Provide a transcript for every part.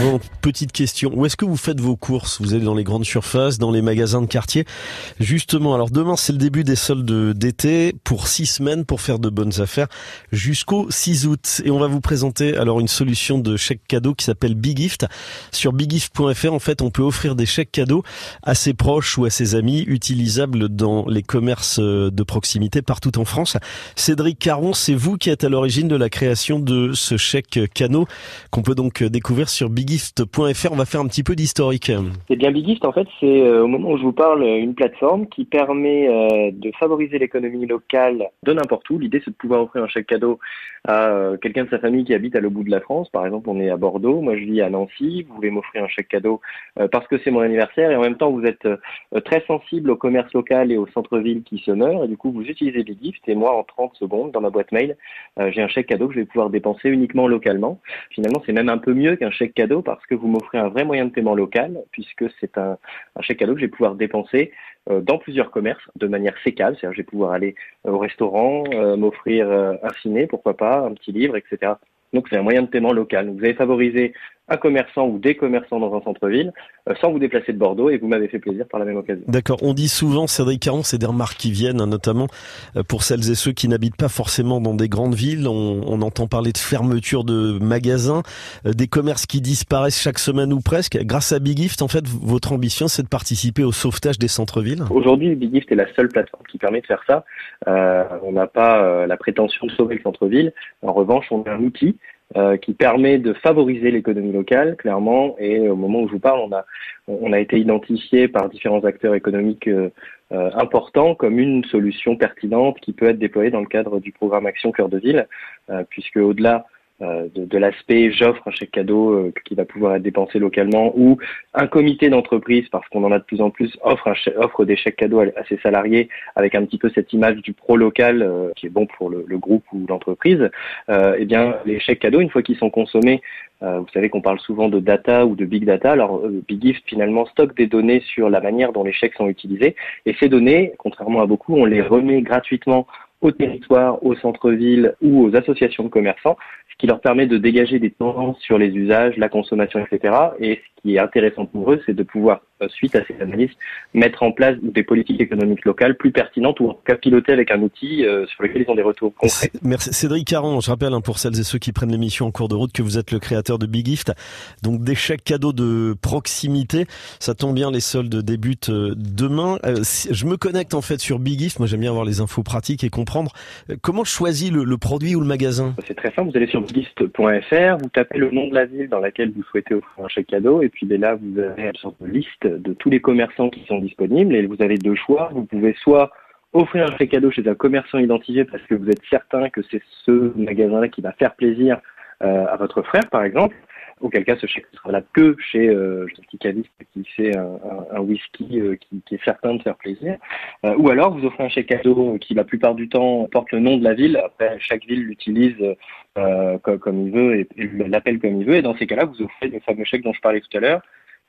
Bon, petite question. Où est-ce que vous faites vos courses? Vous allez dans les grandes surfaces, dans les magasins de quartier? Justement, alors demain c'est le début des soldes d'été pour six semaines pour faire de bonnes affaires jusqu'au 6 août. Et on va vous présenter alors une solution de chèque cadeau qui s'appelle Big Gift. Sur biggift.fr, en fait, on peut offrir des chèques cadeaux à ses proches ou à ses amis utilisables dans les commerces de proximité partout en France. Cédric Caron, c'est vous qui êtes à l'origine de la création de ce chèque cadeau qu'on peut donc découvrir sur biggift.fr. On va faire un petit peu d'historique. Eh bien, Biggift, en fait, c'est euh, au moment où je vous parle une plateforme qui permet euh, de favoriser l'économie locale de n'importe où. L'idée, c'est de pouvoir offrir un chèque cadeau à euh, quelqu'un de sa famille qui habite à l'autre bout de la France. Par exemple, on est à Bordeaux, moi je vis à Nancy. Vous voulez m'offrir un chèque cadeau parce que c'est mon anniversaire et en même temps, vous êtes très sensible au commerce local et au centre-ville qui se meurt. Et du coup, vous utilisez Biggift et moi, en 30 secondes, dans ma boîte mail, j'ai un chèque cadeau que je vais pouvoir dépenser uniquement localement. Finalement, c'est même un peu mieux qu'un chèque cadeau parce que vous m'offrez un vrai moyen de paiement local, puisque c'est un, chèque cadeau que je vais pouvoir dépenser euh, dans plusieurs commerces de manière sécale, c'est-à-dire je vais pouvoir aller euh, au restaurant, euh, m'offrir un ciné, pourquoi pas, un petit livre, etc. Donc c'est un moyen de paiement local. vous avez favorisé un commerçant ou des commerçants dans un centre-ville euh, sans vous déplacer de Bordeaux et vous m'avez fait plaisir par la même occasion. D'accord. On dit souvent, Cédric Caron, c'est des remarques qui viennent, hein, notamment euh, pour celles et ceux qui n'habitent pas forcément dans des grandes villes. On, on entend parler de fermeture de magasins, euh, des commerces qui disparaissent chaque semaine ou presque. Grâce à Big Gift, en fait, votre ambition, c'est de participer au sauvetage des centres-villes? Aujourd'hui, Big Gift est la seule plateforme qui permet de faire ça. Euh, on n'a pas la prétention de sauver le centre-ville. En revanche, on a un outil euh, qui permet de favoriser l'économie locale, clairement. Et au moment où je vous parle, on a, on a été identifié par différents acteurs économiques euh, euh, importants comme une solution pertinente qui peut être déployée dans le cadre du programme Action Cœur de Ville, puisque au-delà de, de l'aspect j'offre un chèque cadeau euh, qui va pouvoir être dépensé localement ou un comité d'entreprise parce qu'on en a de plus en plus offre, un offre des chèques cadeaux à, ses salariés avec un petit peu cette image du pro local euh, qui est bon pour le, le groupe ou l'entreprise. eh bien les chèques cadeaux une fois qu'ils sont consommés vous savez qu'on parle souvent de data ou de big data. Alors, Big Gift finalement stocke des données sur la manière dont les chèques sont utilisés. Et ces données, contrairement à beaucoup, on les remet gratuitement au territoire, au centre-ville ou aux associations de commerçants, ce qui leur permet de dégager des tendances sur les usages, la consommation, etc. Et ce qui est intéressant pour eux, c'est de pouvoir, suite à ces analyses, mettre en place des politiques économiques locales plus pertinentes ou en tout cas piloter avec un outil euh, sur lequel ils ont des retours concrets. Merci. Cédric Caron, je rappelle hein, pour celles et ceux qui prennent l'émission en cours de route que vous êtes le créateur de Big Gift, donc des chèques cadeaux de proximité. Ça tombe bien, les soldes débutent euh, demain. je me connecte en fait sur Big Gift, moi j'aime bien avoir les infos pratiques et comprendre comment je choisis le, le produit ou le magasin? C'est très simple, vous allez sur liste.fr, vous tapez le nom de la ville dans laquelle vous souhaitez offrir un chèque cadeau, et puis ben là, vous avez une sorte de liste de tous les commerçants qui sont disponibles, et vous avez deux choix. Vous pouvez soit offrir un chèque cadeau chez un commerçant identifié parce que vous êtes certain que c'est ce magasin-là qui va faire plaisir euh, à votre frère, par exemple, auquel cas ce chèque ne sera là que chez euh, un petit caviste qui fait un, whisky euh, qui, est certain de faire plaisir. Euh, ou alors vous offrez un chèque cadeau qui la plupart du temps porte le nom de la ville. Après, chaque ville l'utilise comme, il veut et l'appelle comme il veut. Et dans ces cas-là, vous offrez le fameux chèque dont je parlais tout à l'heure,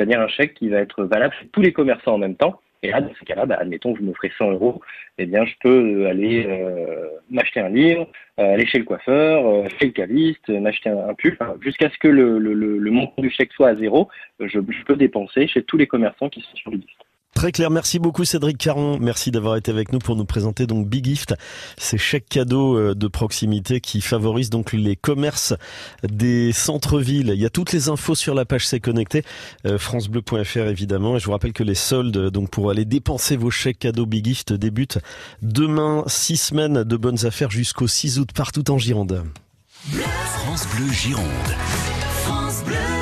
c'est-à-dire un chèque qui va être valable chez tous les commerçants en même temps. Et là, dans ces cas-là, bah, admettons que je m'offrais 100 euros, eh bien, je peux aller euh, m'acheter un livre, euh, aller chez le coiffeur, euh, chez le caviste, m'acheter un, un pull, jusqu'à ce que le, montant du chèque soit à zéro, je, je peux dépenser chez tous les commerçants qui sont sur le liste. Très clair, merci beaucoup Cédric Caron, merci d'avoir été avec nous pour nous présenter donc Big Gift, ces chèques cadeaux euh, de proximité qui favorisent donc les commerces des centres-villes. Il y a toutes les infos sur la page C'est connecté, euh, francebleu.fr évidemment, et je vous rappelle que les soldes donc pour aller dépenser vos chèques cadeaux Big Gift débutent demain, six semaines de bonnes affaires jusqu'au 6 août partout en Gironde. France Bleu Gironde. France Bleu.